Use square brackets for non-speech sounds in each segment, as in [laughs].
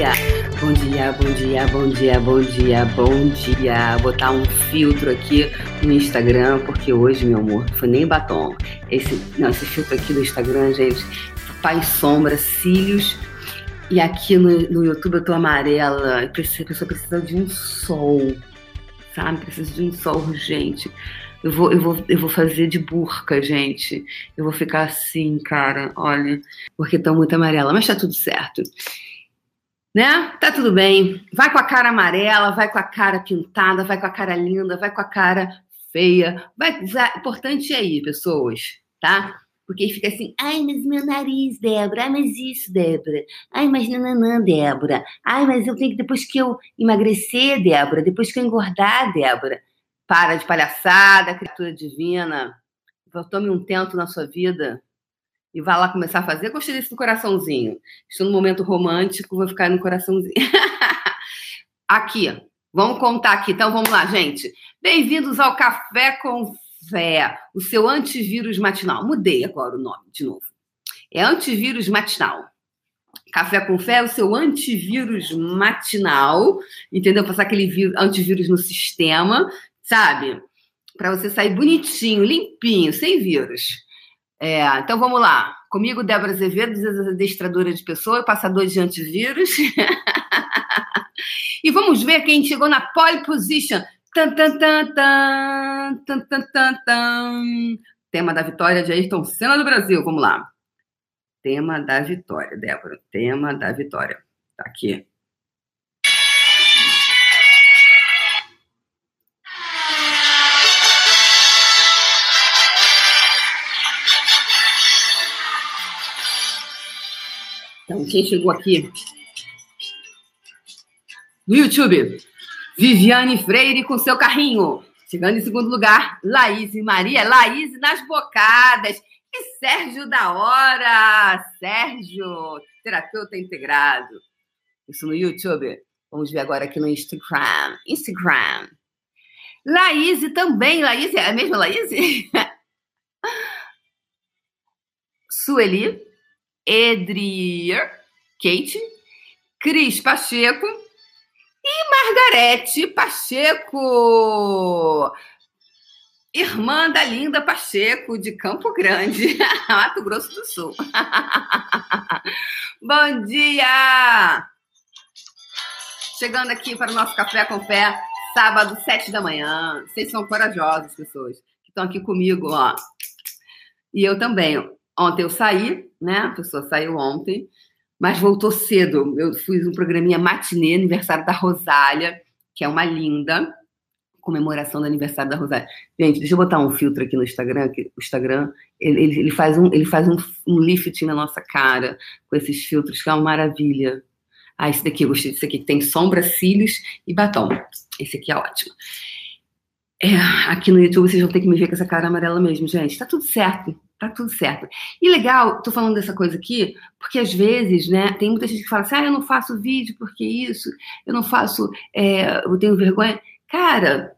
dia. Bom dia, bom dia, bom dia, bom dia, bom dia. Vou botar um filtro aqui no Instagram, porque hoje, meu amor, não foi nem batom. Esse, não, esse filtro aqui do Instagram, gente, faz sombra, cílios. E aqui no, no YouTube eu tô amarela. A pessoa precisa de um sol, sabe? Precisa de um sol urgente. Eu vou, eu, vou, eu vou fazer de burca, gente. Eu vou ficar assim, cara, olha, porque tô muito amarela, mas tá tudo certo. Né? Tá tudo bem. Vai com a cara amarela, vai com a cara pintada, vai com a cara linda, vai com a cara feia. Vai, importante é aí, pessoas, tá? Porque fica assim, ai, mas meu nariz, Débora, ai, mas isso, Débora, ai, mas nananã, Débora, ai, mas eu tenho que, depois que eu emagrecer, Débora, depois que eu engordar, Débora, para de palhaçada, criatura divina. Tome um tento na sua vida e vá lá começar a fazer. Gostei desse do coraçãozinho. Estou num momento romântico, vou ficar no coraçãozinho. [laughs] aqui, vamos contar aqui. Então vamos lá, gente. Bem-vindos ao Café com Fé, o seu antivírus matinal. Mudei agora o nome de novo. É antivírus matinal. Café com Fé é o seu antivírus matinal, entendeu? Passar aquele antivírus no sistema sabe? Para você sair bonitinho, limpinho, sem vírus. É, então vamos lá. Comigo, Débora Azevedo, adestradora de pessoa, passador de antivírus. [laughs] e vamos ver quem chegou na pole position. Tan, tan, tan, tan, tan, tan, tan, tan. Tema da vitória de Ayrton Senna do Brasil. Vamos lá. Tema da vitória, Débora. Tema da vitória. Tá aqui. Então, quem chegou aqui no YouTube? Viviane Freire com seu carrinho. Chegando em segundo lugar, Laís e Maria. Laís nas bocadas. E Sérgio da Hora. Sérgio, terapeuta integrado. Isso no YouTube. Vamos ver agora aqui no Instagram. Instagram. Laís também. Laís, é a mesma Laís? [laughs] Sueli. Edrier, Kate, Cris Pacheco e Margarete Pacheco. Irmã da linda Pacheco, de Campo Grande, [laughs] Mato Grosso do Sul. [laughs] Bom dia! Chegando aqui para o nosso Café com Fé, sábado, sete da manhã. Vocês são corajosos, pessoas, que estão aqui comigo, ó. E eu também. Ontem eu saí, né? A pessoa saiu ontem, mas voltou cedo. Eu fiz um programinha matinê, aniversário da Rosália, que é uma linda comemoração do aniversário da Rosália. Gente, deixa eu botar um filtro aqui no Instagram, que o Instagram, ele, ele faz, um, ele faz um, um lifting na nossa cara com esses filtros, que é uma maravilha. Ah, esse daqui, eu gostei desse aqui, que tem sombra, cílios e batom. Esse aqui é ótimo. É, aqui no YouTube vocês vão ter que me ver com essa cara amarela mesmo, gente. Tá tudo certo. Tá tudo certo. E legal, tô falando dessa coisa aqui, porque às vezes, né, tem muita gente que fala assim, ah, eu não faço vídeo porque isso, eu não faço, é, eu tenho vergonha. Cara,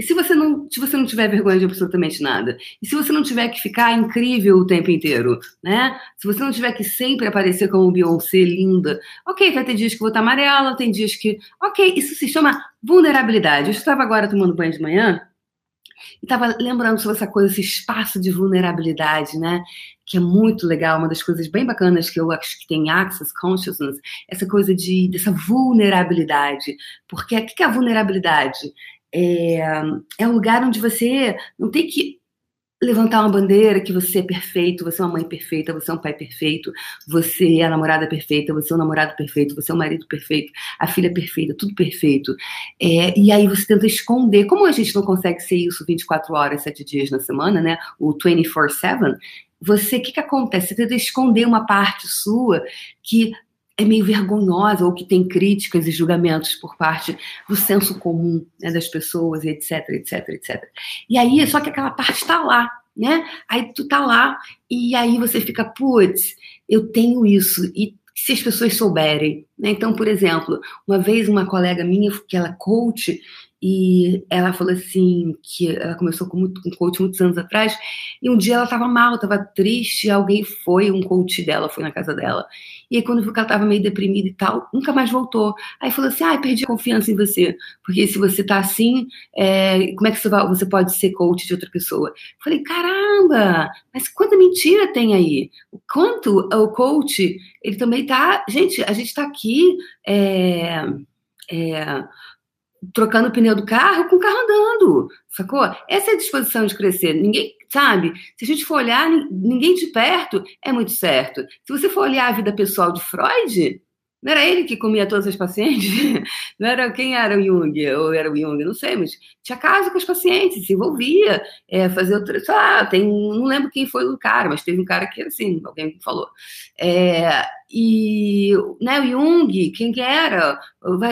se você não, se você não tiver vergonha de absolutamente nada? E se você não tiver que ficar incrível o tempo inteiro, né? Se você não tiver que sempre aparecer como Beyoncé linda, ok, vai ter dias que vou estar amarela, tem dias que, ok, isso se chama vulnerabilidade. Eu estava agora tomando banho de manhã e estava lembrando sobre essa coisa, esse espaço de vulnerabilidade, né? Que é muito legal, uma das coisas bem bacanas que eu acho que tem Access Consciousness, essa coisa de dessa vulnerabilidade. Porque o que é a vulnerabilidade? É, é um lugar onde você não tem que levantar uma bandeira que você é perfeito, você é uma mãe perfeita, você é um pai perfeito, você é a namorada perfeita, você é o namorado perfeito, você é o marido perfeito, a filha perfeita, tudo perfeito. É, e aí você tenta esconder. Como a gente não consegue ser isso 24 horas, 7 dias na semana, né? O 24-7, você, o que, que acontece? Você tenta esconder uma parte sua que é meio vergonhosa ou que tem críticas e julgamentos por parte do senso comum né, das pessoas, etc, etc, etc. E aí, só que aquela parte está lá, né? Aí tu tá lá e aí você fica, putz, eu tenho isso. E se as pessoas souberem, né? Então, por exemplo, uma vez uma colega minha, que ela é coach, E ela falou assim que ela começou com, muito, com coach muitos anos atrás, e um dia ela estava mal, estava triste, alguém foi, um coach dela foi na casa dela. E aí, quando viu que ela estava meio deprimida e tal, nunca mais voltou. Aí falou assim: ah, perdi a confiança em você. Porque se você tá assim, é, como é que você, vai, você pode ser coach de outra pessoa? Falei: caramba, mas quanta mentira tem aí? O quanto o coach, ele também tá. Gente, a gente tá aqui. É, é, trocando o pneu do carro com o carro andando, sacou? Essa é a disposição de crescer. Ninguém, sabe? Se a gente for olhar, ninguém de perto é muito certo. Se você for olhar a vida pessoal de Freud, não era ele que comia todas as pacientes? [laughs] Não era quem era o Jung? Ou era o Jung? Não sei, mas tinha caso com as pacientes, se envolvia, é, fazia outra. Sei lá, tem, não lembro quem foi o cara, mas teve um cara que, assim, alguém falou. É, e né, o Jung, quem que era?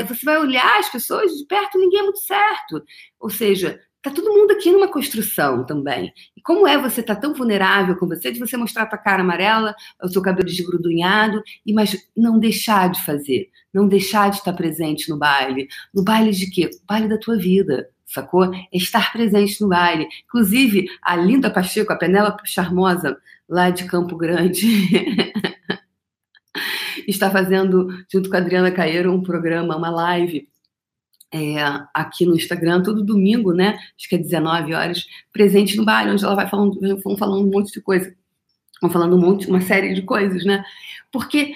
Você vai olhar as pessoas de perto, ninguém é muito certo. Ou seja, Tá todo mundo aqui numa construção também. E como é você tá tão vulnerável com você, de você mostrar a tua cara amarela, o seu cabelo desgrudunhado, e mas não deixar de fazer, não deixar de estar presente no baile. No baile de quê? Baile da tua vida, sacou? É estar presente no baile. Inclusive, a Linda Pacheco, a Penélope Charmosa, lá de Campo Grande, [laughs] está fazendo, junto com a Adriana Caeiro, um programa, uma live é, aqui no Instagram, todo domingo, né? Acho que é 19 horas, presente no baile, onde ela vai falando, vão falando um monte de coisa. Vão falando um monte, uma série de coisas, né? Porque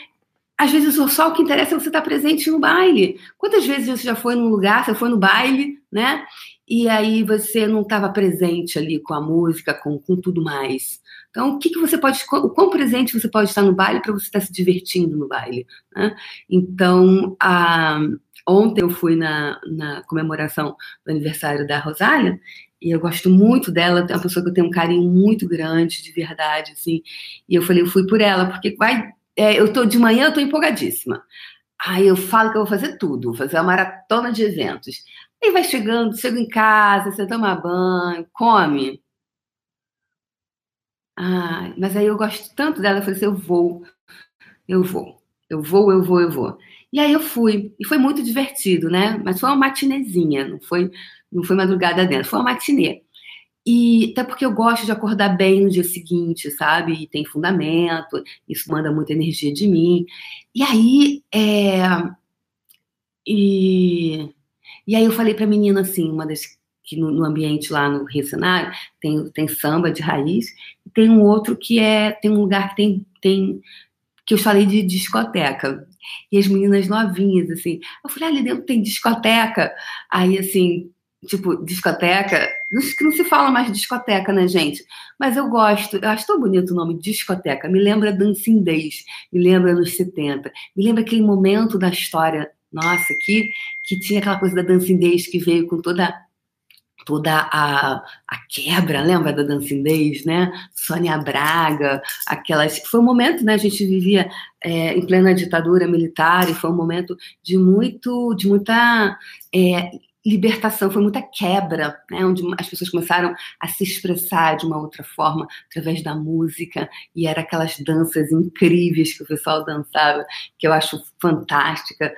às vezes só o que interessa é você estar presente no baile. Quantas vezes você já foi num lugar, você foi no baile, né? E aí você não estava presente ali com a música, com, com tudo mais. Então, o que, que você pode, o quão presente você pode estar no baile para você estar se divertindo no baile? Né? Então, a, Ontem eu fui na, na comemoração do aniversário da Rosália e eu gosto muito dela, é uma pessoa que eu tenho um carinho muito grande, de verdade, assim. E eu falei, eu fui por ela, porque vai, é, eu tô de manhã, eu tô empolgadíssima. Aí eu falo que eu vou fazer tudo, vou fazer uma maratona de eventos. Aí vai chegando, chego em casa, você toma banho, come. Ah, mas aí eu gosto tanto dela, eu falei assim, eu vou, eu vou, eu vou, eu vou, eu vou. E aí eu fui, e foi muito divertido, né? Mas foi uma matinezinha, não foi, não foi madrugada dentro, foi uma matinê. E até porque eu gosto de acordar bem no dia seguinte, sabe? E tem fundamento, isso manda muita energia de mim. E aí, é... e... e aí eu falei para a menina assim, uma das que no, no, ambiente lá no Rio Cenário tem, tem samba de raiz, e tem um outro que é tem um lugar que tem, tem que eu falei de discoteca. E as meninas novinhas, assim. Eu falei, ah, ali dentro tem discoteca. Aí, assim, tipo, discoteca. Não, não se fala mais discoteca, né, gente? Mas eu gosto, eu acho tão bonito o nome discoteca. Me lembra Dancing Days, me lembra nos 70, me lembra aquele momento da história nossa aqui, que tinha aquela coisa da Dancing Days que veio com toda toda a, a quebra, lembra da Dancing Days, né? Sônia Braga, aquelas. Foi um momento, né? A gente vivia é, em plena ditadura militar e foi um momento de muito, de muita é, libertação, foi muita quebra, né? Onde as pessoas começaram a se expressar de uma outra forma através da música e era aquelas danças incríveis que o pessoal dançava, que eu acho fantástica.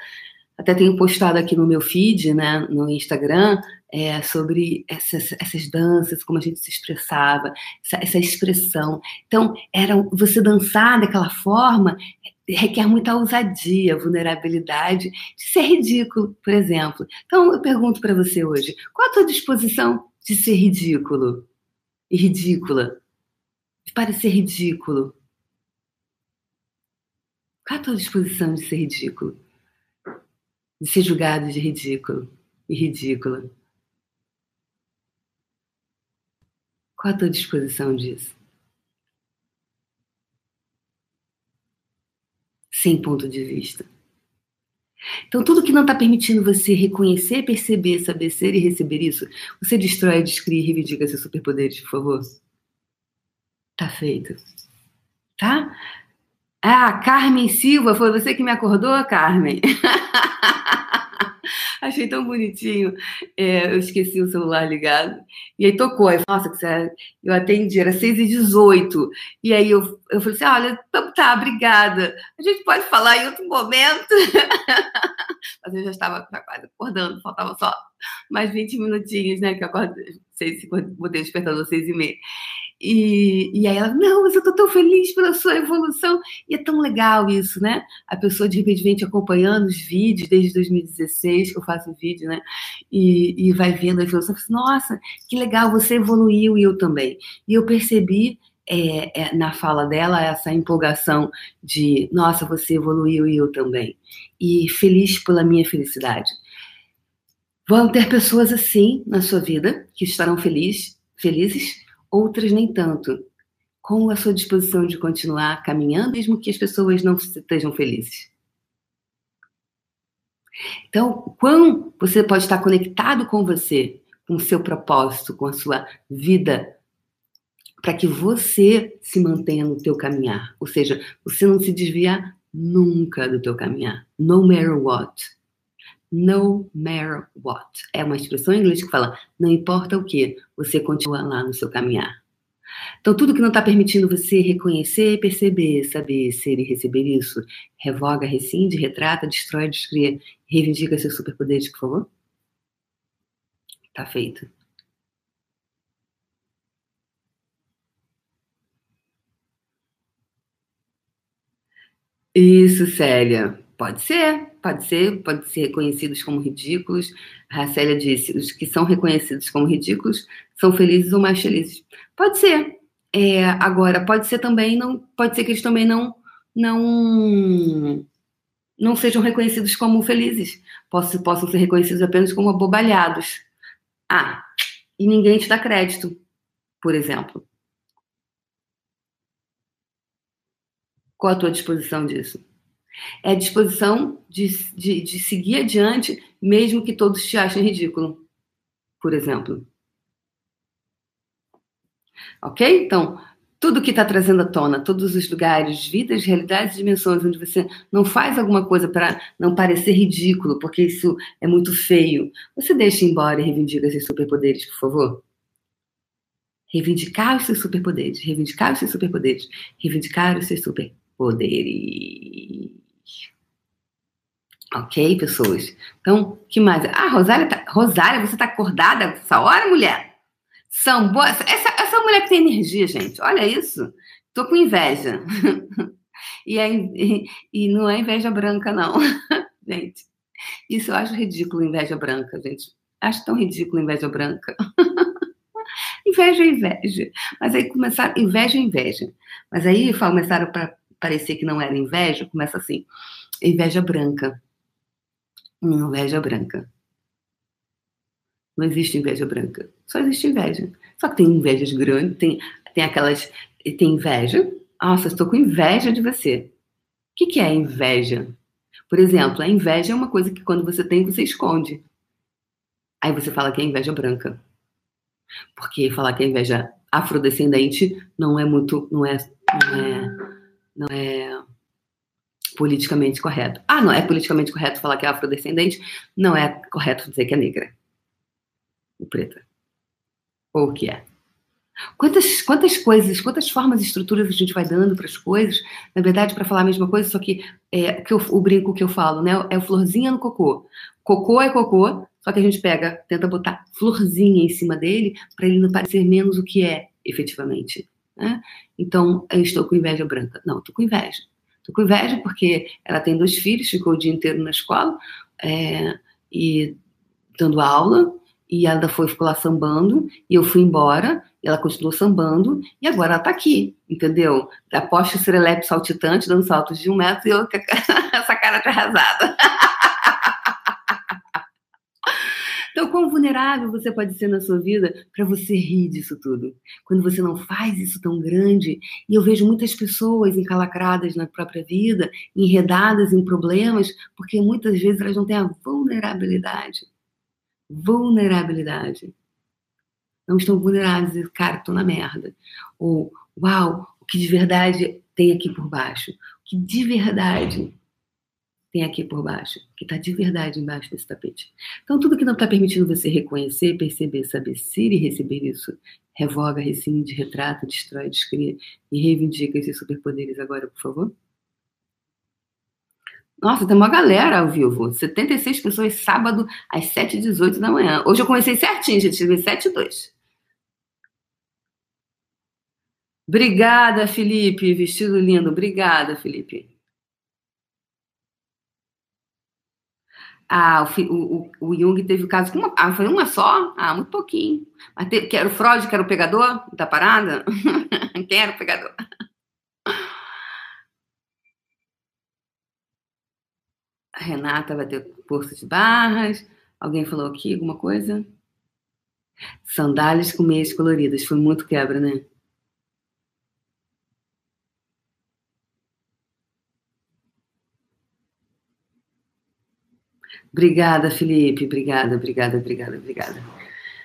Até tenho postado aqui no meu feed, né, no Instagram, é, sobre essas, essas danças, como a gente se expressava, essa, essa, expressão. Então, era você dançar daquela forma requer muita ousadia, vulnerabilidade, de ser ridículo, por exemplo. Então, eu pergunto para você hoje, qual a tua disposição de ser ridículo e ridícula? De parecer ridículo? Qual a tua disposição de ser ridículo? De ser julgado de ridículo e ridícula? Qual a tua disposição disso? Sem ponto de vista. Então, tudo que não está permitindo você reconhecer, perceber, saber ser e receber isso, você destrói, descreve e reivindica seus superpoderes, por favor. Tá feito. Tá? Ah, Carmen Silva, foi você que me acordou, Carmen? [laughs] [laughs] Achei tão bonitinho. É, eu esqueci o celular ligado. E aí tocou. Aí, nossa, que você... eu atendi, era 6h18. E aí eu, eu falei assim: olha, então tá, obrigada. A gente pode falar em outro momento. [laughs] Mas eu já estava quase acordando, faltava só mais 20 minutinhos, né? Que eu acordo, sei se botei o despertador às 6h30. E, e aí ela, não, mas eu tô tão feliz pela sua evolução. E é tão legal isso, né? A pessoa de repente vem te acompanhando os vídeos desde 2016, que eu faço vídeo, né? E, e vai vendo a evolução, assim, nossa, que legal, você evoluiu e eu também. E eu percebi é, é, na fala dela essa empolgação de, nossa, você evoluiu e eu também. E feliz pela minha felicidade. Vão ter pessoas assim na sua vida que estarão feliz, felizes outras nem tanto. Com a sua disposição de continuar caminhando, mesmo que as pessoas não estejam felizes. Então, quando você pode estar conectado com você, com o seu propósito, com a sua vida, para que você se mantenha no teu caminhar, ou seja, você não se desviar nunca do teu caminhar, no matter what. No matter what. É uma expressão em inglês que fala: não importa o que, você continua lá no seu caminhar. Então, tudo que não está permitindo você reconhecer, perceber, saber, ser e receber isso, revoga, rescinde, retrata, destrói, descria, reivindica seus superpoderes, por favor. Tá feito. Isso, Célia. Pode ser, pode ser, pode ser reconhecidos como ridículos. A Célia disse: os que são reconhecidos como ridículos são felizes ou mais felizes. Pode ser. É, agora, pode ser também, não, pode ser que eles também não, não, não sejam reconhecidos como felizes. Possam, possam ser reconhecidos apenas como abobalhados. Ah, e ninguém te dá crédito, por exemplo. Qual a tua disposição disso? É disposição de, de, de seguir adiante, mesmo que todos te achem ridículo, por exemplo. Ok? Então, tudo que está trazendo à tona, todos os lugares, vidas, realidades, dimensões, onde você não faz alguma coisa para não parecer ridículo, porque isso é muito feio, você deixa embora e reivindica esses superpoderes, por favor? Reivindicar os seus superpoderes, reivindicar os seus superpoderes, reivindicar os seus superpoderes poderes. Ok, pessoas? Então, que mais? Ah, Rosália, tá... Rosália, você tá acordada essa hora, mulher? São boas. Essa, essa mulher que tem energia, gente. Olha isso. Tô com inveja. [laughs] e, é, e, e não é inveja branca, não. [laughs] gente, isso eu acho ridículo, inveja branca, gente. Acho tão ridículo inveja branca. [laughs] inveja é inveja. Mas aí começaram, inveja é inveja. Mas aí começaram para parecer que não era inveja, começa assim: inveja branca. Inveja branca. Não existe inveja branca. Só existe inveja. Só que tem invejas grandes, tem, tem aquelas. Tem inveja. Nossa, estou com inveja de você. O que, que é inveja? Por exemplo, a inveja é uma coisa que quando você tem, você esconde. Aí você fala que é inveja branca. Porque falar que é inveja afrodescendente não é muito. Não é, não é não é politicamente correto. Ah, não é politicamente correto falar que é afrodescendente, não é correto dizer que é negra. Ou preta. Ou o que é. Quantas, quantas coisas, quantas formas e estruturas a gente vai dando para as coisas, na verdade, para falar a mesma coisa, só que, é, que eu, o brinco que eu falo, né? É o florzinha no cocô. Cocô é cocô, só que a gente pega, tenta botar florzinha em cima dele para ele não parecer menos o que é, efetivamente. Né? Então, eu estou com inveja branca. Não, estou com inveja. Estou com inveja porque ela tem dois filhos, ficou o dia inteiro na escola é, e dando aula, e ela foi, ficou lá sambando, e eu fui embora, e ela continuou sambando, e agora ela está aqui, entendeu? Aposto serelepe saltitante, dando saltos de um metro, e eu com [laughs] essa cara de [laughs] Então, quão vulnerável você pode ser na sua vida para você rir disso tudo? Quando você não faz isso tão grande. E eu vejo muitas pessoas encalacradas na própria vida, enredadas em problemas, porque muitas vezes elas não têm a vulnerabilidade. Vulnerabilidade. Não estão vulneráveis e, cara, estou na merda. Ou, uau, o que de verdade tem aqui por baixo? O que de verdade tem aqui por baixo, que está de verdade embaixo desse tapete. Então, tudo que não está permitindo você reconhecer, perceber, saber ser e receber isso, revoga, rescinde, retrata, destrói, descria e reivindica esses superpoderes agora, por favor. Nossa, tem uma galera ao vivo. 76 pessoas sábado às 7h18 da manhã. Hoje eu comecei certinho, gente. Tive 7 e 2. Obrigada, Felipe. Vestido lindo. Obrigada, Felipe. Ah, o, o, o Jung teve o caso com uma. Ah, foi uma só? Ah, muito pouquinho. Mas teve, que era o Freud, que era o pegador da parada? [laughs] Quem era o pegador? A Renata vai ter curso de barras. Alguém falou aqui alguma coisa? Sandálias com meias coloridas. Foi muito quebra, né? Obrigada, Felipe. Obrigada, obrigada, obrigada, obrigada.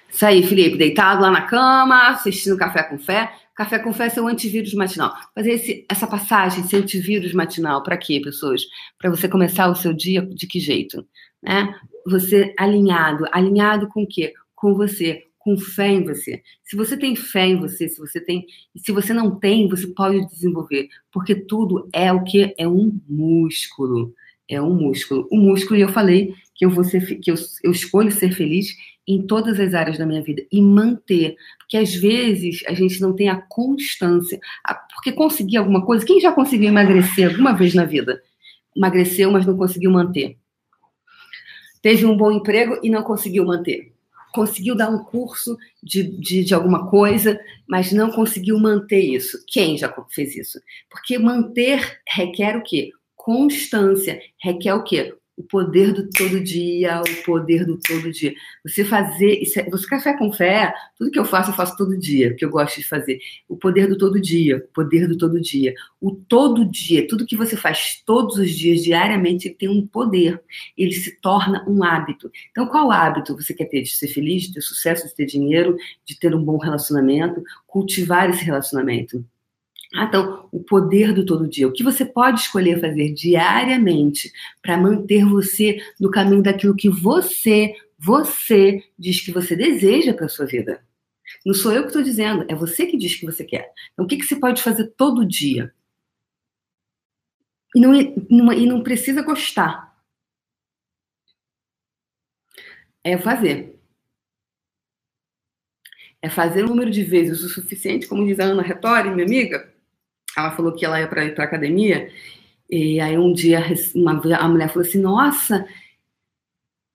Isso aí, Felipe, deitado lá na cama, assistindo Café com Fé. Café com Fé é seu antivírus matinal. Fazer esse, essa passagem, esse antivírus matinal, para quê, pessoas? Para você começar o seu dia de que jeito? Né? Você alinhado. Alinhado com o quê? Com você, com fé em você. Se você tem fé em você, se você tem, se você não tem, você pode desenvolver, porque tudo é o que é um músculo é um músculo. O músculo, e eu falei que eu vou ser, que eu, eu escolho ser feliz em todas as áreas da minha vida e manter, porque às vezes a gente não tem a constância, porque conseguir alguma coisa, quem já conseguiu emagrecer alguma vez na vida? Emagreceu, mas não conseguiu manter. Teve um bom emprego e não conseguiu manter. Conseguiu dar um curso de, de, de alguma coisa, mas não conseguiu manter isso. Quem já fez isso? Porque manter requer o quê? Constância requer o quê? O poder do todo dia, o poder do todo dia. Você fazer, é, você café com fé, tudo que eu faço, eu faço todo dia, que eu gosto de fazer. O poder do todo dia, o poder do todo dia. O todo dia, tudo que você faz todos os dias, diariamente, tem um poder. Ele se torna um hábito. Então, qual hábito você quer ter? De ser feliz, de ter sucesso, de ter dinheiro, de ter um bom relacionamento, cultivar esse relacionamento. Ah, então, o poder do todo dia. O que você pode escolher fazer diariamente para manter você no caminho daquilo que você, você diz que você deseja para a sua vida. Não sou eu que estou dizendo, é você que diz que você quer. Então, o que, que você pode fazer todo dia? E não, e não precisa gostar. É fazer. É fazer o número de vezes o suficiente, como diz a Ana Retori, minha amiga, ela falou que ela ia para para academia. E aí um dia uma, a mulher falou assim: Nossa,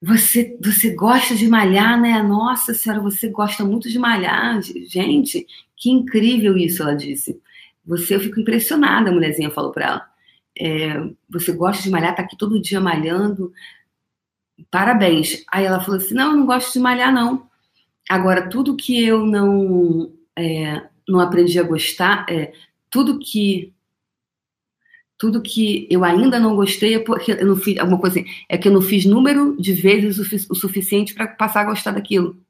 você, você gosta de malhar, né? Nossa senhora, você gosta muito de malhar. Gente, que incrível isso, ela disse. Você, eu fico impressionada, a mulherzinha falou para ela. É, você gosta de malhar, tá aqui todo dia malhando. Parabéns. Aí ela falou assim: Não, eu não gosto de malhar, não. Agora, tudo que eu não, é, não aprendi a gostar, é, tudo que tudo que eu ainda não gostei é porque eu não fiz alguma coisa assim, é que eu não fiz número de vezes o, suficiente para passar a gostar daquilo.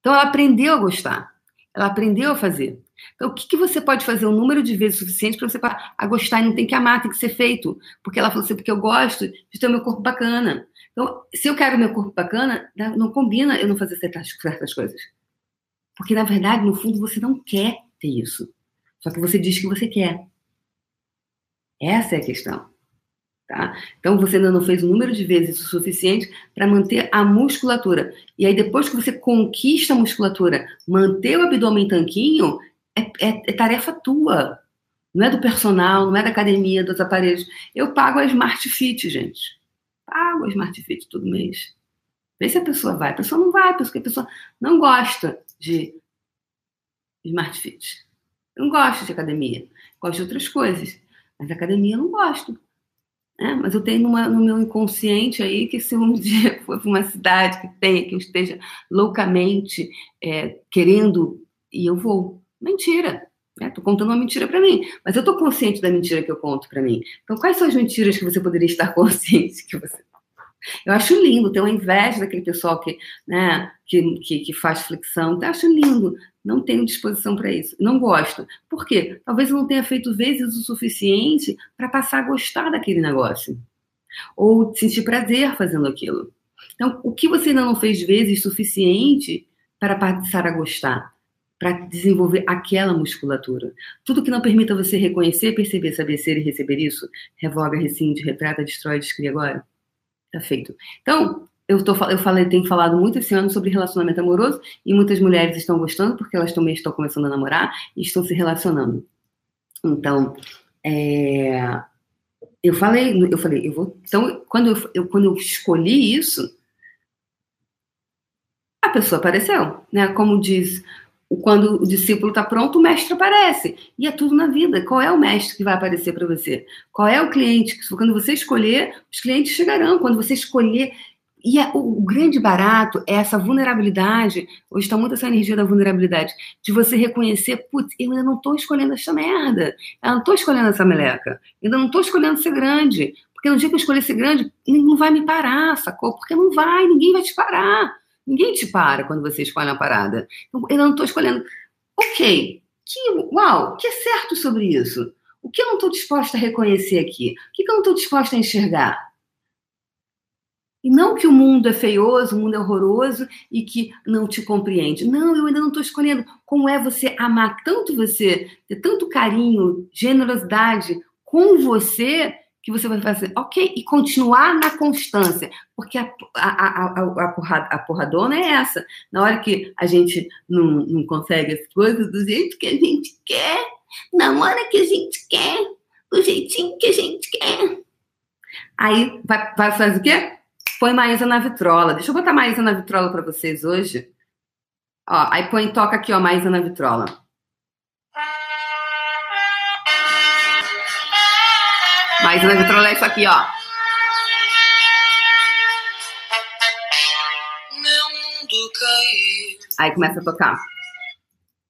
Então ela aprendeu a gostar, ela aprendeu a fazer. Então o que, que você pode fazer um número de vezes suficiente para você a gostar e não tem que amar, tem que ser feito, porque ela falou assim, porque eu gosto de ter o meu corpo bacana. Então se eu quero meu corpo bacana, não combina eu não fazer certas, certas coisas, porque na verdade no fundo você não quer ter isso. Só que você diz que você quer. Essa é a questão. Tá? Então você ainda não fez o número de vezes o suficiente para manter a musculatura. E aí, depois que você conquista a musculatura, manter o abdômen tanquinho é, é, é tarefa tua. Não é do personal, não é da academia, dos aparelhos. Eu pago a Smart Fit, gente. Pago a Smart Fit todo mês. Vê se a pessoa vai. A pessoa não vai, porque a pessoa não gosta de Smart Fit. Eu não gosto de academia. Gosto de outras coisas. Mas academia eu não gosto. É, mas eu tenho numa, no meu inconsciente aí que se um [laughs] dia for para uma cidade que tenha, que eu esteja loucamente é, querendo, e eu vou. Mentira. Estou né? contando uma mentira para mim. Mas eu estou consciente da mentira que eu conto para mim. Então, quais são as mentiras que você poderia estar [laughs] consciente que você eu acho lindo, tenho inveja daquele pessoal que, né, que, que, que faz flexão. Então, eu acho lindo. Não tenho disposição para isso. Não gosto. Por quê? Talvez eu não tenha feito vezes o suficiente para passar a gostar daquele negócio. Ou sentir prazer fazendo aquilo. Então, o que você ainda não fez vezes suficiente para passar a gostar? Para desenvolver aquela musculatura. Tudo que não permita você reconhecer, perceber, saber ser e receber isso, revoga, rescinde, retrata, destrói, descreve agora. Tá feito. Então, eu, tô, eu falei, tenho falado muito esse ano sobre relacionamento amoroso e muitas mulheres estão gostando porque elas também estão começando a namorar e estão se relacionando. Então, é, eu falei, eu falei, eu vou. Então, quando eu, eu, quando eu escolhi isso, a pessoa apareceu, né? Como diz, quando o discípulo está pronto, o mestre aparece. E é tudo na vida. Qual é o mestre que vai aparecer para você? Qual é o cliente? Quando você escolher, os clientes chegarão. Quando você escolher e é, o, o, grande barato é essa vulnerabilidade, hoje está muito essa energia da vulnerabilidade, de você reconhecer, putz, eu ainda não estou escolhendo essa merda, eu não estou escolhendo essa meleca, eu ainda não estou escolhendo ser grande, porque no dia que eu escolher ser grande, não vai me parar, sacou? Porque não vai, ninguém vai te parar. Ninguém te para quando você escolhe uma parada. Então, eu não estou escolhendo. Ok, que, uau, o que é certo sobre isso? O que eu não estou disposta a reconhecer aqui? O que eu não estou disposta a enxergar? E não que o mundo é feioso, o mundo é horroroso e que não te compreende. Não, eu ainda não estou escolhendo como é você amar tanto você, ter tanto carinho, generosidade com você, que você vai fazer, ok, e continuar na constância. Porque a, a, a, a, porrada, a porradona é essa. Na hora que a gente não, não consegue as coisas do jeito que a gente quer, na hora que a gente quer, do jeitinho que a gente quer. Aí vai, vai fazer o quê? Põe Maísa na vitrola. Deixa eu botar Maísa na vitrola para vocês hoje. Ó, aí põe, toca aqui, ó, Maísa na vitrola. Maísa na vitrola é isso aqui, ó. Aí começa a tocar.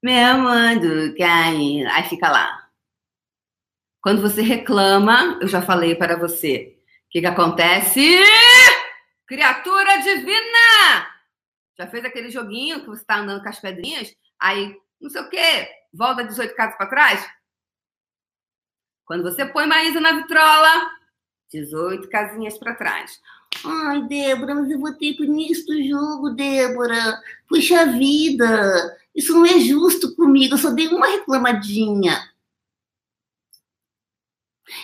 Meu mundo caiu. Aí fica lá. Quando você reclama, eu já falei para você. O que, que acontece? Criatura divina! Já fez aquele joguinho que você está andando com as pedrinhas, aí não sei o quê, volta 18 casas para trás? Quando você põe Maísa na vitrola, 18 casinhas para trás. Ai, Débora, mas eu votei pro início do jogo, Débora. Puxa vida, isso não é justo comigo, eu só dei uma reclamadinha.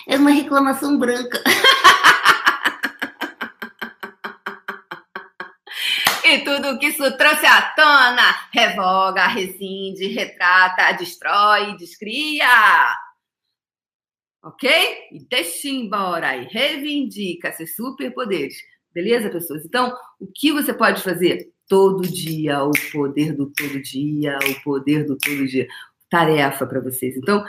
É uma reclamação branca. [laughs] E tudo que isso trouxe à tona, revoga, rescinde, retrata, destrói, descria. Ok? E deixa embora e reivindica seus superpoderes. Beleza, pessoas? Então, o que você pode fazer? Todo dia, o poder do todo dia, o poder do todo dia. Tarefa para vocês. Então,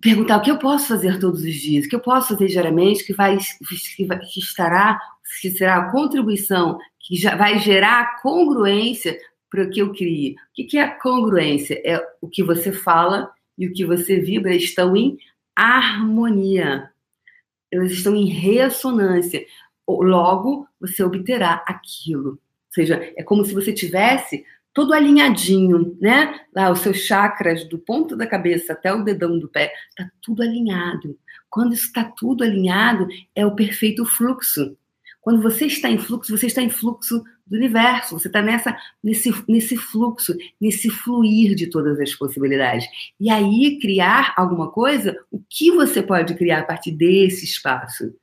perguntar o que eu posso fazer todos os dias, o que eu posso fazer diariamente que vai que, vai, que estará que será a contribuição que já vai gerar congruência para o que eu crie. O que é a congruência? É o que você fala e o que você vibra estão em harmonia. Elas estão em ressonância. Logo, você obterá aquilo. Ou seja, é como se você tivesse todo alinhadinho, né? Lá os seus chakras do ponto da cabeça até o dedão do pé, tá tudo alinhado. Quando está tudo alinhado, é o perfeito fluxo. Quando você está em fluxo, você está em fluxo do universo, você está nessa, nesse, nesse fluxo, nesse fluir de todas as possibilidades. E aí, criar alguma coisa, o que você pode criar a partir desse espaço?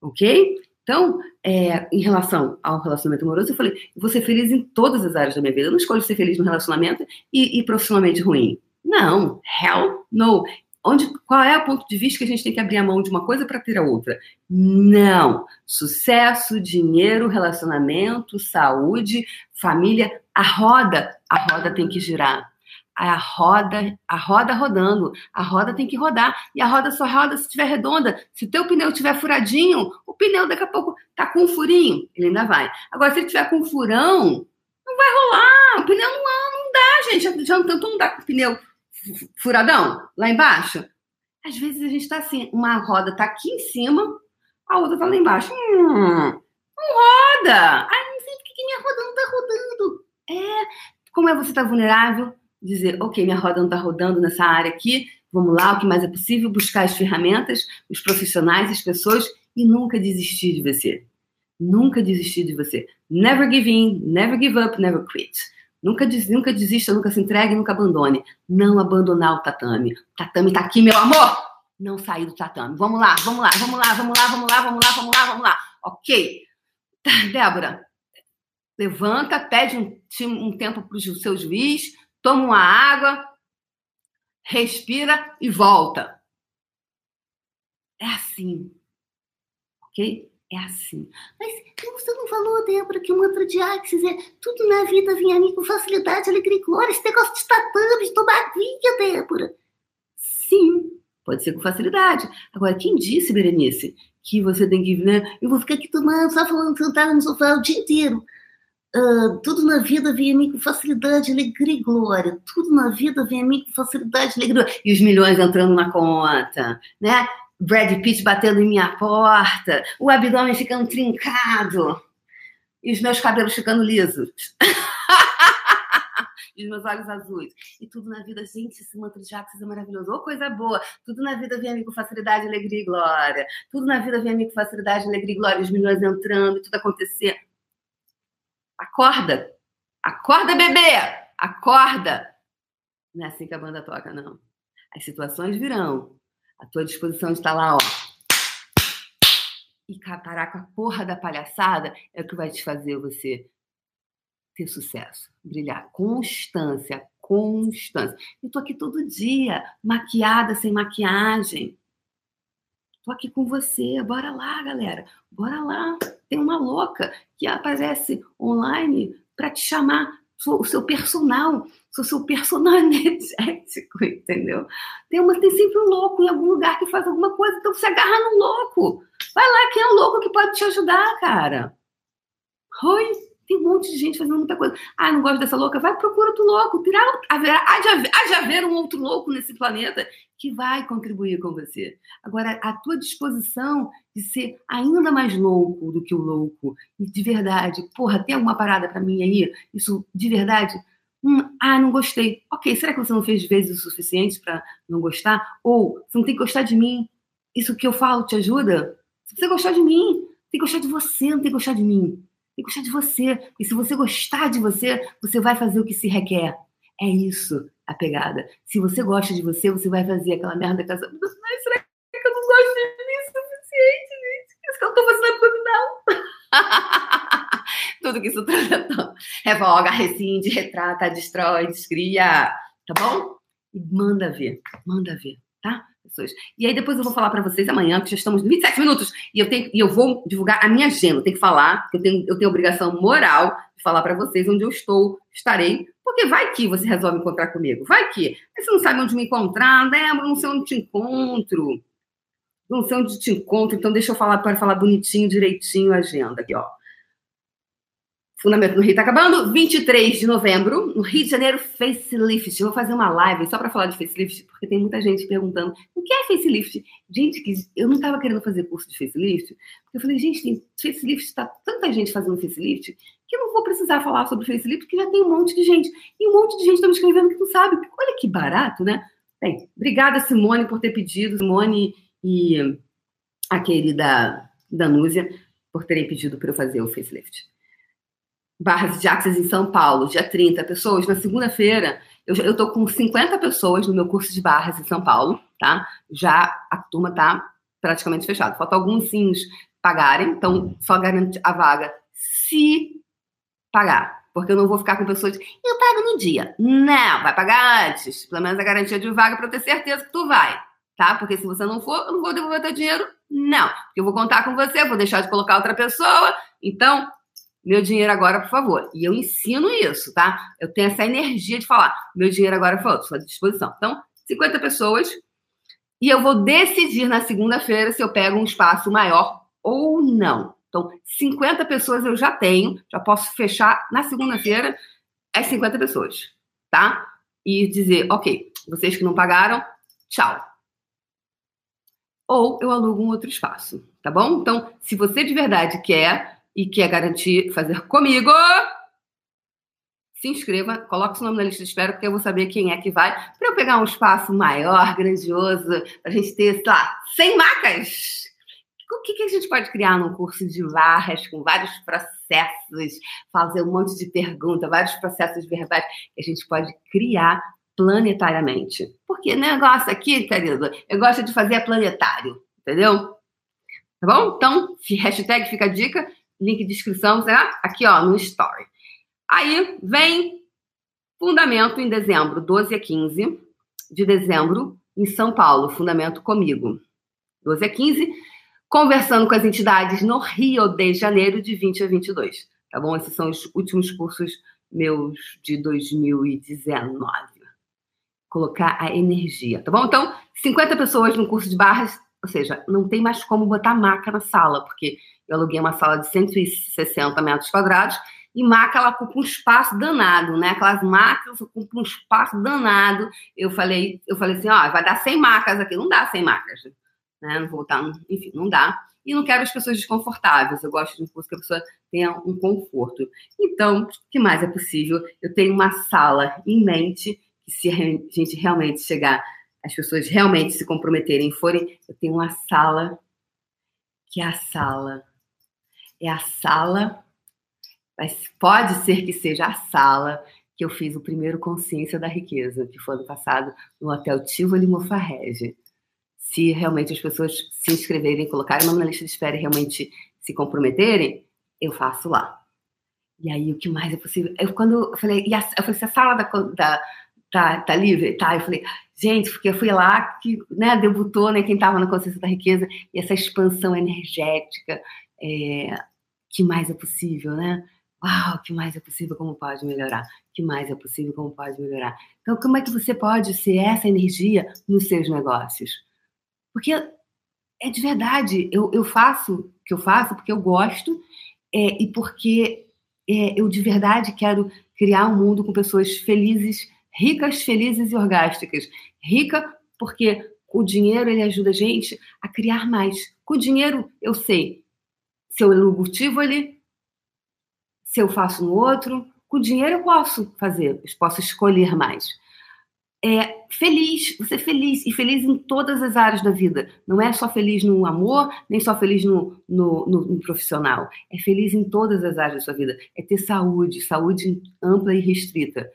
Ok? Então, é, em relação ao relacionamento amoroso, eu falei, eu vou ser feliz em todas as áreas da minha vida. Eu não escolho ser feliz no relacionamento e, e profissionalmente ruim. Não, hell no. Onde, qual é o ponto de vista que a gente tem que abrir a mão de uma coisa para ter a outra? Não. Sucesso, dinheiro, relacionamento, saúde, família, a roda, a roda tem que girar a roda, a roda rodando, a roda tem que rodar e a roda só roda se estiver redonda. Se teu pneu estiver furadinho, o pneu daqui a pouco tá com um furinho, ele ainda vai. Agora se ele tiver com um furão, não vai rolar, o pneu não, não dá, gente. Já tanto não dá com o pneu furadão lá embaixo. Às vezes a gente tá assim, uma roda tá aqui em cima, a outra tá lá embaixo. Hum, não roda. Ai, não sei por que minha roda não tá rodando. É, como é você tá vulnerável? dizer, ok, minha roda não está rodando nessa área aqui, vamos lá, o que mais é possível, buscar as ferramentas, os profissionais, as pessoas e nunca desistir de você. Nunca desistir de você. Never give in, never give up, never quit. Nunca, des, nunca desista, nunca se entregue, nunca abandone. Não abandonar o tatame. O tatame tá aqui, meu amor! Não sair do tatame. Vamos lá, vamos lá, vamos lá, vamos lá, vamos lá, vamos lá, vamos lá, vamos lá. Ok. [laughs] Débora, levanta, pede um, um tempo para o seu juiz, toma uma água, respira e volta. É assim. Ok? É assim. Mas você não falou, Débora, que o mantra de Axis é tudo na vida vinha a mim com facilidade, alegria e glória. Esse negócio de tatame, de tomar vinha, Débora. Sim, pode ser com facilidade. Agora, quem disse, Berenice, que você tem que, né? Eu vou ficar aqui tomando, só falando, sentada no sofá o dia inteiro. Uh, tudo na vida vem a mim com facilidade, alegria e glória. Tudo na vida vem a mim com facilidade, alegria e glória. E os milhões entrando na conta, né? Brad Pitt batendo em minha porta, o abdômen ficando trincado e os meus cabelos ficando lisos. [laughs] e os meus olhos azuis. E tudo na vida, gente, esse mantra de Axis é maravilhoso. Ô, oh, coisa boa. Tudo na vida vem a mim com facilidade, alegria e glória. Tudo na vida vem a mim com facilidade, alegria e glória. Os milhões entrando, tudo acontecer. Acorda! Acorda, bebê! Acorda! Não é assim que a banda toca, não. As situações virão. A tua disposição estar lá, ó. E parar com a porra da palhaçada é o que vai te fazer você ter sucesso, brilhar. Constância, constância. Eu tô aqui todo dia, maquiada, sem maquiagem. Tô aqui com você. Bora lá, galera. Bora lá. Tem uma louca que aparece online para te chamar o seu personal, sou seu personal [laughs] energético, entendeu? Tem, uma, tem sempre um louco em algum lugar que faz alguma coisa, então se agarra no louco. Vai lá, quem é o louco que pode te ajudar, cara? Oi? Tem um monte de gente fazendo muita coisa. Ah, não gosto dessa louca? Vai, procura outro louco. Tirar, há, de haver, há de haver um outro louco nesse planeta que vai contribuir com você. Agora, a tua disposição de ser ainda mais louco do que o louco, e de verdade, porra, tem alguma parada para mim aí? Isso, de verdade, Hum, ah, não gostei. Ok, será que você não fez vezes o suficiente para não gostar? Ou você não tem que gostar de mim? Isso que eu falo te ajuda? Se você gostar de mim, tem que gostar de você, não tem que gostar de mim. Tem que gostar de você. E se você gostar de você, você vai fazer o que se requer. É isso a pegada. Se você gosta de você, você vai fazer aquela merda. [laughs] Mas será que eu não gosto de mim o suficiente, gente? Isso que eu tô fazendo abdominal. Tudo que isso [laughs] trata. Revoga, rescinde, retrata, destrói, descria. Tá bom? E manda ver. Manda ver, tá? pessoas. E aí depois eu vou falar para vocês amanhã, que já estamos 27 minutos, e eu tenho e eu vou divulgar a minha agenda. Eu tenho que falar, eu tenho, eu tenho obrigação moral de falar para vocês onde eu estou, estarei, porque vai que você resolve encontrar comigo. Vai que. Aí você não sabe onde me encontrar, Débora, não sei onde te encontro. Não sei onde te encontro, então deixa eu falar para falar bonitinho, direitinho a agenda aqui, ó. Fundamento no Rio está acabando. 23 de novembro, no Rio de Janeiro, facelift. Eu vou fazer uma live só para falar de facelift, porque tem muita gente perguntando o que é facelift. Gente, eu não estava querendo fazer curso de facelift, porque eu falei, gente, tem facelift, está tanta gente fazendo facelift, que eu não vou precisar falar sobre facelift, porque já tem um monte de gente. E um monte de gente está me escrevendo que não sabe. Olha que barato, né? Bem, obrigada, Simone, por ter pedido. Simone e a querida Danúzia por terem pedido para eu fazer o facelift. Barras de Axis em São Paulo, dia 30 pessoas. Na segunda-feira, eu, tô com 50 pessoas no meu curso de barras em São Paulo, tá? Já a turma tá praticamente fechada. Falta alguns sims pagarem, então só garante a vaga se pagar. Porque eu não vou ficar com pessoas, eu pago no dia. Não, vai pagar antes. Pelo menos a garantia de vaga para eu ter certeza que tu vai, tá? Porque se você não for, eu não vou devolver teu dinheiro, não. Eu vou contar com você, vou deixar de colocar outra pessoa. Então, meu dinheiro agora, por favor. E eu ensino isso, tá? Eu tenho essa favor de falar, meu dinheiro agora, por favor, estou à disposição. Então, 50 pessoas. E eu vou decidir na segunda-feira se eu pego um espaço maior ou não. Então, 50 pessoas eu já tenho, já posso fechar na segunda-feira as 50 pessoas, tá? E dizer, ok, vocês que não pagaram, tchau. Ou eu alugo um outro espaço, tá bom? Então, se você de verdade quer e quer garantir fazer comigo, se inscreva, coloque seu nome na lista de espera, porque eu vou saber quem é que vai, para eu pegar um espaço maior, [laughs] grandioso, para a gente ter, sei lá, 100 macas. o que, que a gente pode criar num curso de varras com vários processos, fazer um monte de perguntas, vários processos verbais que a gente pode criar planetariamente? Porque negócio aqui, querido, eu gosto de fazer planetário, entendeu? Tá bom? Então, hashtag fica a dica, link de inscrição? Aqui, ó, no story. Aí vem fundamento em dezembro, 12 a 15 de dezembro, em São Paulo, fundamento comigo. 12 a 15, conversando com as entidades no Rio de Janeiro, de 20 a 22. Tá bom? Esses são os últimos cursos meus de 2019. Colocar a energia, tá bom? Então, 50 pessoas no curso de barras, ou seja, não tem mais como botar maca na sala, porque eu aluguei uma sala de 160 metros quadrados e maca ela ocupa um espaço danado, né? Aquelas macas ocupam um espaço danado. Eu falei, eu falei assim, ó, vai dar 100 macas aqui, não dá 100 macas, né? Não vou botar, enfim, não dá. E não quero as pessoas desconfortáveis. Eu gosto de um curso que a pessoa tenha um conforto. Então, o que mais é possível? Eu tenho uma sala em mente que se a gente realmente chegar, as pessoas realmente se comprometerem forem, eu tenho uma sala que é a sala é a sala mas pode ser que seja a sala que eu fiz o primeiro Consciência da Riqueza, que foi ano passado no Hotel Tivoli Mofarrege. Se realmente as pessoas se inscreverem, colocarem nome na lista de espera e realmente se comprometerem, eu faço lá. E aí, o que mais é possível? Eu, quando eu falei, e a, eu falei, se a sala da, da, tá, tá livre? Tá. Eu falei, gente, porque eu fui lá que né, debutou né, quem estava na Consciência da Riqueza, e essa expansão energética, é, que mais é possível, né? Uau, que mais é possível, como pode melhorar? que mais é possível, como pode melhorar? Então, como é que você pode ser essa energia nos seus negócios? Porque é de verdade, eu, eu faço o que eu faço porque eu gosto é, e porque é, eu de verdade quero criar um mundo com pessoas felizes, ricas, felizes e orgásticas. Rica porque o dinheiro ele ajuda a gente a criar mais. Com o dinheiro, eu sei se eu ilutivo ele, se eu faço no outro. Com dinheiro eu posso fazer, eu posso escolher mais. É feliz, você é feliz, e feliz em todas as áreas da vida. Não é só feliz no amor, nem só feliz no, no, no, no profissional. É feliz em todas as áreas da sua vida. É ter saúde, saúde ampla e restrita.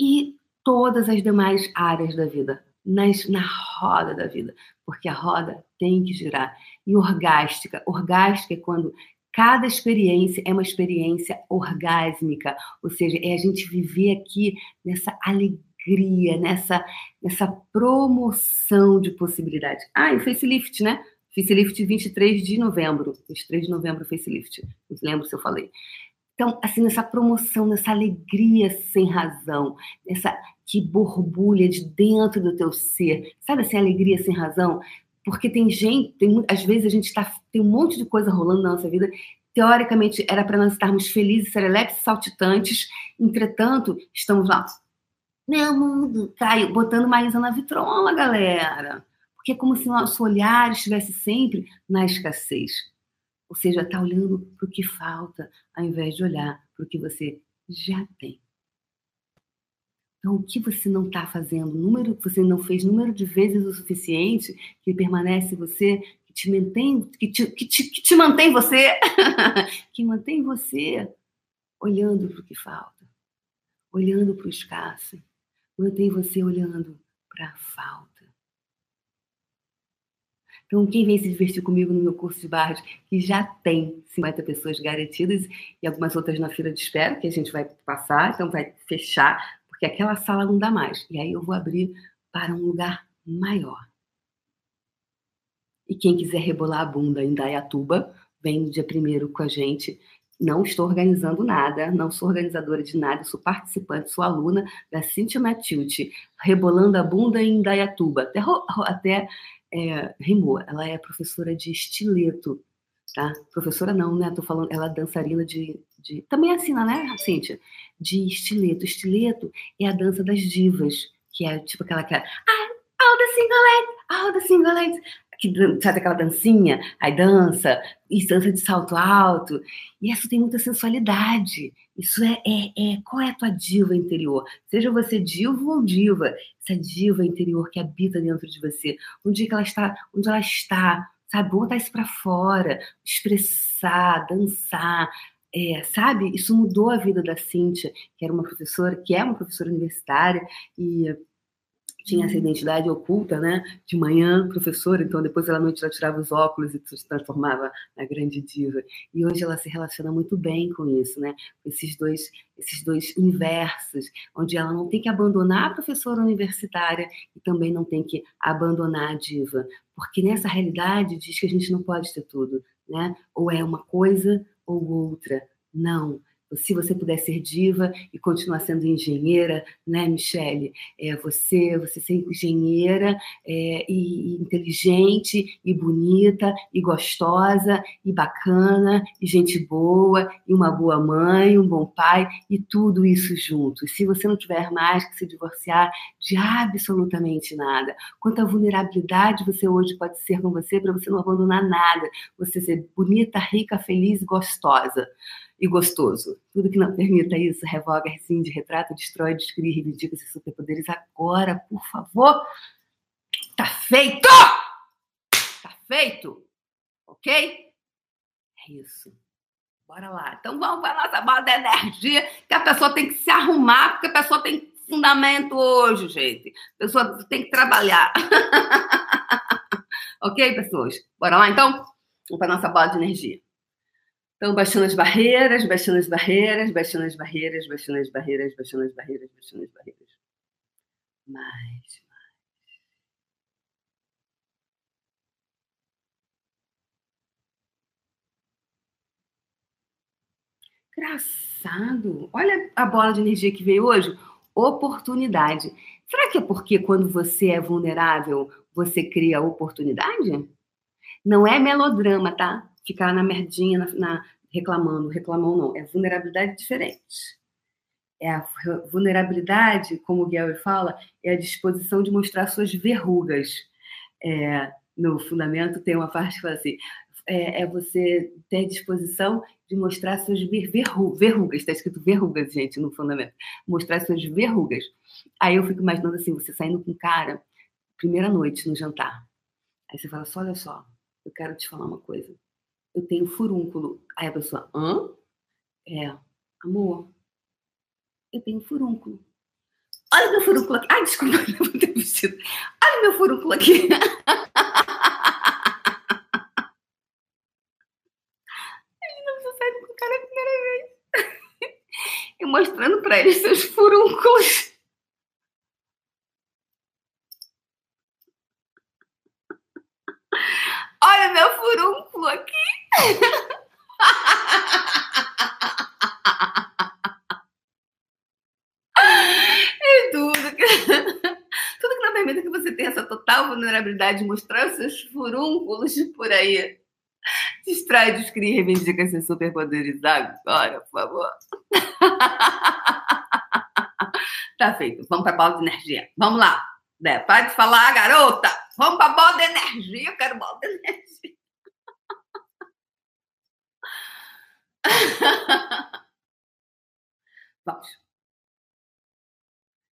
E todas as demais áreas da vida, nas, na roda da vida, porque a roda tem que girar. E orgástica, orgástica é quando Cada experiência é uma experiência orgásmica, ou seja, é a gente viver aqui nessa alegria, nessa, nessa promoção de possibilidades. Ah, e facelift, né? Facelift 23 de novembro. 23 de novembro, facelift. Não lembro se eu falei. Então, assim, nessa promoção, nessa alegria sem razão, nessa que borbulha de dentro do teu ser, sabe assim, alegria sem razão? Porque tem gente, tem, às vezes a gente tá, tem um monte de coisa rolando na nossa vida. Teoricamente, era para nós estarmos felizes, serelepes, saltitantes. Entretanto, estamos lá. Meu mundo caiu, botando Maísa na vitrola, galera. Porque é como se nosso olhar estivesse sempre na escassez. Ou seja, está olhando para o que falta, ao invés de olhar para o que você já tem. Então, o que você não está fazendo, número você não fez número de vezes o suficiente que permanece você, que te mantém, que te, que te, que te mantém você, [laughs] que mantém você olhando para o que falta, olhando para o escasso, mantém você olhando para a falta. Então, quem vem se divertir comigo no meu curso de barras, que já tem 50 pessoas garantidas e algumas outras na fila de espera, que a gente vai passar, então vai fechar porque aquela sala não dá mais. E aí eu vou abrir para um lugar maior. E quem quiser rebolar a bunda em Dayatuba, vem no dia primeiro com a gente. Não estou organizando nada, não sou organizadora de nada, sou participante, sou aluna da Cintia Matilde, rebolando a bunda em Dayatuba. Até, até é, rimou, ela é professora de estileto, tá? Professora não, né? Tô falando, ela é dançarina de, de... Também assina, né, Cíntia? De estileto. Estileto é a dança das divas, que é tipo aquela que é... Ah, all the single legs, all the single legs. Que, sabe aquela dancinha? Aí dança, e dança de salto alto. E isso tem muita sensualidade. Isso é, é, é, Qual é a tua diva interior? Seja você divo ou diva, essa diva interior que habita dentro de você. Onde, é que ela está, onde ela está sabe? Botar isso para fora, expressar, dançar, é, sabe? Isso mudou a vida da Cíntia, que era uma professora, que é uma professora universitária e tinha essa identidade oculta, né? De manhã, professora, então depois à noite ela tirava os óculos e se transformava na grande diva. E hoje ela se relaciona muito bem com isso, né? Esses dois, esses dois universos, onde ela não tem que abandonar a professora universitária e também não tem que abandonar a diva, porque nessa realidade diz que a gente não pode ter tudo, né? Ou é uma coisa ou outra. Não, se você puder ser diva e continuar sendo engenheira, né, Michele? É, você, você ser engenheira é, e, e, inteligente e bonita e gostosa e bacana e gente boa e uma boa mãe, um bom pai e tudo isso junto. E se você não tiver mais que se divorciar de absolutamente nada, quanta vulnerabilidade você hoje pode ser com você para você não abandonar nada, você ser bonita, rica, feliz e gostosa e gostoso. Tudo que não permita isso, revoga, rescinde, retrata, destrói, descreve, reivindica esses superpoderes agora, por favor. Tá feito! Tá feito! Ok? É isso. Bora lá. Então vamos para a nossa bola de energia, que a pessoa tem que se arrumar, porque a pessoa tem fundamento hoje, gente. A pessoa tem que trabalhar. [laughs] ok, pessoas? Bora lá, então? Vamos para a nossa bola de energia. Então, baixando as barreiras, baixando as barreiras, baixando as barreiras, baixando as barreiras, baixando as barreiras, baixando as barreiras. Mais, mais. Engraçado. Olha a bola de energia que veio hoje. Oportunidade. Será que é porque quando você é vulnerável, você cria oportunidade? Não é melodrama, tá? Ficar na merdinha, na, na, reclamando, reclamou não, é vulnerabilidade diferente. É a vulnerabilidade, como o Gary fala, é a disposição de mostrar suas verrugas. É, no fundamento tem uma parte que fala assim, é, é você ter disposição de mostrar suas verru verrugas, está escrito verrugas, gente, no fundamento, mostrar suas verrugas. Aí eu fico imaginando assim, você saindo com um cara, primeira noite no jantar, aí você fala só, olha só, eu quero te falar uma coisa, eu tenho furúnculo. Aí a pessoa, hã? É, amor, eu tenho furúnculo. Olha meu furúnculo aqui. Ai, desculpa, [laughs] vou ter vestido. Olha meu furúnculo aqui. Imagina você sair com o cara a primeira vez. E mostrando pra ele seus furúnculos. Olha meu furúnculo aqui. e tudo que, tudo que não permita que você tenha essa total vulnerabilidade de mostrar os seus furúnculos por aí. Distrai, descreve, reivindica seus superpoderes agora, por favor. [laughs] tá feito. Vamos para bola de energia. Vamos lá. Né? Para de falar, garota. Vamos para bola de energia. Eu quero bola de energia. [laughs] Vamos.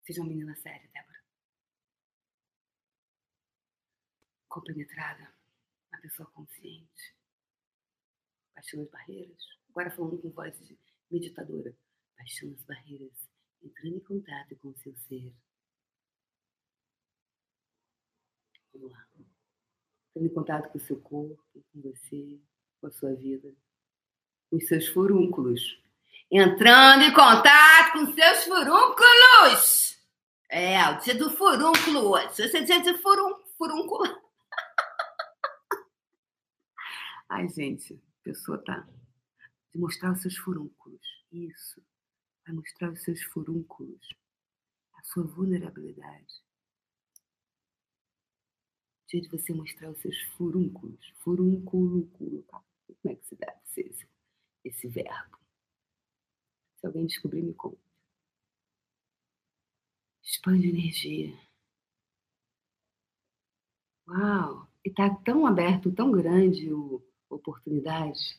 Seja uma menina séria, Débora. Compenetrada. Uma pessoa consciente. Baixando as barreiras. Agora falando com voz de meditadora. Baixando as barreiras. Entrando em contato com o seu ser. Vamos lá. Entrando em contato com o seu corpo, com você, com a sua vida os seus furúnculos. Entrando em contato com seus furúnculos. É, o dia do furúnculo hoje. Você é dia de furúnculo. Ai, gente, a pessoa tá. De mostrar os seus furúnculos. Isso. Vai mostrar os seus furúnculos. A sua vulnerabilidade. Dia de você mostrar os seus furúnculos. Furúnculo, tá? Como é que se deve ser? esse verbo. Se alguém descobrir, me conta. Expande energia. Uau! E está tão aberto, tão grande o oportunidade.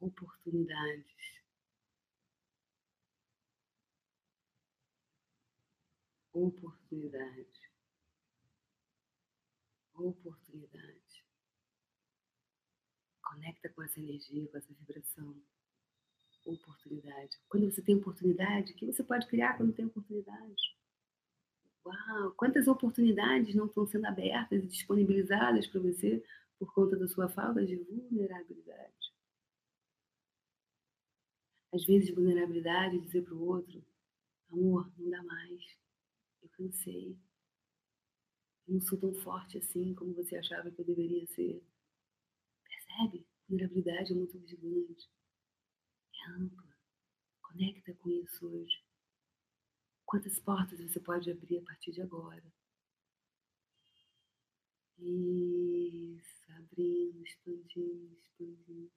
Oportunidades. Oportunidade. Oportunidade. Conecta com essa energia, com essa vibração. Oportunidade. Quando você tem oportunidade, o que você pode criar quando tem oportunidade? Uau, quantas oportunidades não estão sendo abertas e disponibilizadas para você por conta da sua falta de vulnerabilidade? Às vezes, vulnerabilidade é dizer para o outro: amor, não dá mais, eu cansei, eu não sou tão forte assim como você achava que eu deveria ser. Percebe? Vulnerabilidade é muito vigilante, é ampla. Conecta com isso hoje. Quantas portas você pode abrir a partir de agora? Isso, abrindo, expandindo, expandindo.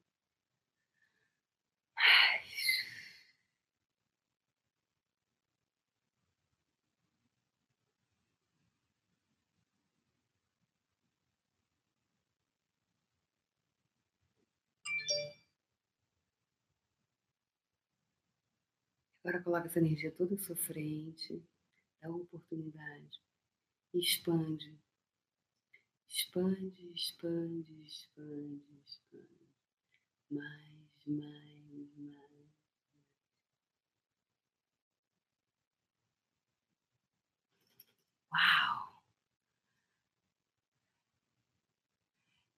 Agora coloca essa energia toda à sua frente, dá oportunidade, expande, expande, expande, expande, expande, mais, mais, mais. Uau!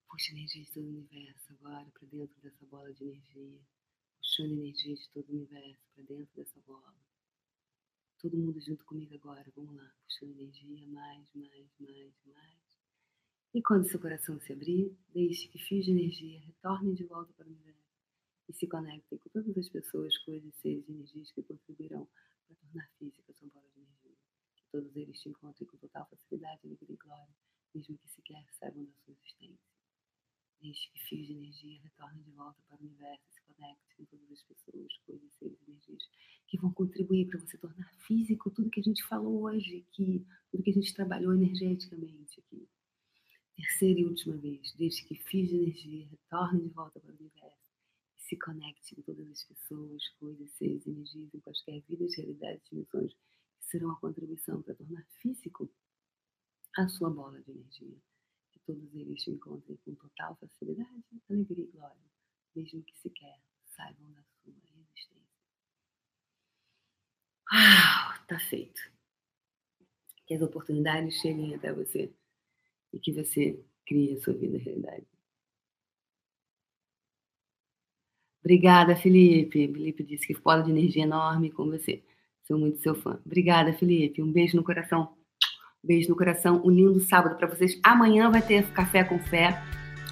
Puxa energia de todo o universo agora para dentro dessa bola de energia puxando energia de todo o universo para dentro dessa bola. Todo mundo junto comigo agora, vamos lá, puxando energia mais, mais, mais, mais. E quando seu coração se abrir, deixe que fios de energia retornem de volta para o universo e se conectem com todas as pessoas, coisas, seres e energias que contribuirão para tornar física sua bola de energia. Que todos eles te encontrem com total facilidade, alegria e glória, mesmo que sequer saibam da sua existência. Deixe que fios de energia retornem de volta para o universo e se conectem com todas as pessoas, coisas, seres, energias que vão contribuir para você tornar físico tudo que a gente falou hoje aqui, tudo que a gente trabalhou energeticamente aqui. Terceira e última vez, deixe que de energia retornem de volta para o universo e se conecte com todas as pessoas, coisas, seres, energias em quaisquer vidas, realidades, dimensões que serão a contribuição para tornar físico a sua bola de energia todos eles te encontrem com total facilidade, alegria e glória, mesmo que sequer saibam da sua existência. Uau, tá feito. Que as oportunidades cheguem até você e que você crie a sua vida realidade. Obrigada, Felipe. Felipe disse que foda de energia enorme com você. Sou muito seu fã. Obrigada, Felipe. Um beijo no coração. Beijo no coração, um lindo sábado para vocês. Amanhã vai ter café com fé.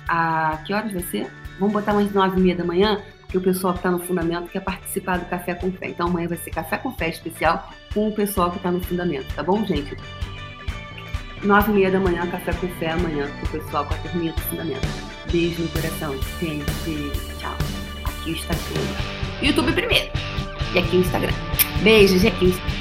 A que horas vai ser? Vamos botar umas nove e meia da manhã, porque o pessoal que está no fundamento quer participar do café com fé. Então amanhã vai ser café com fé especial com o pessoal que está no fundamento, tá bom, gente? Nove e meia da manhã, café com fé amanhã com o pessoal com a turminha do fundamento. Beijo no coração, gente. Tchau. Aqui o Instagram. YouTube primeiro. E aqui o Instagram. Beijo, gente.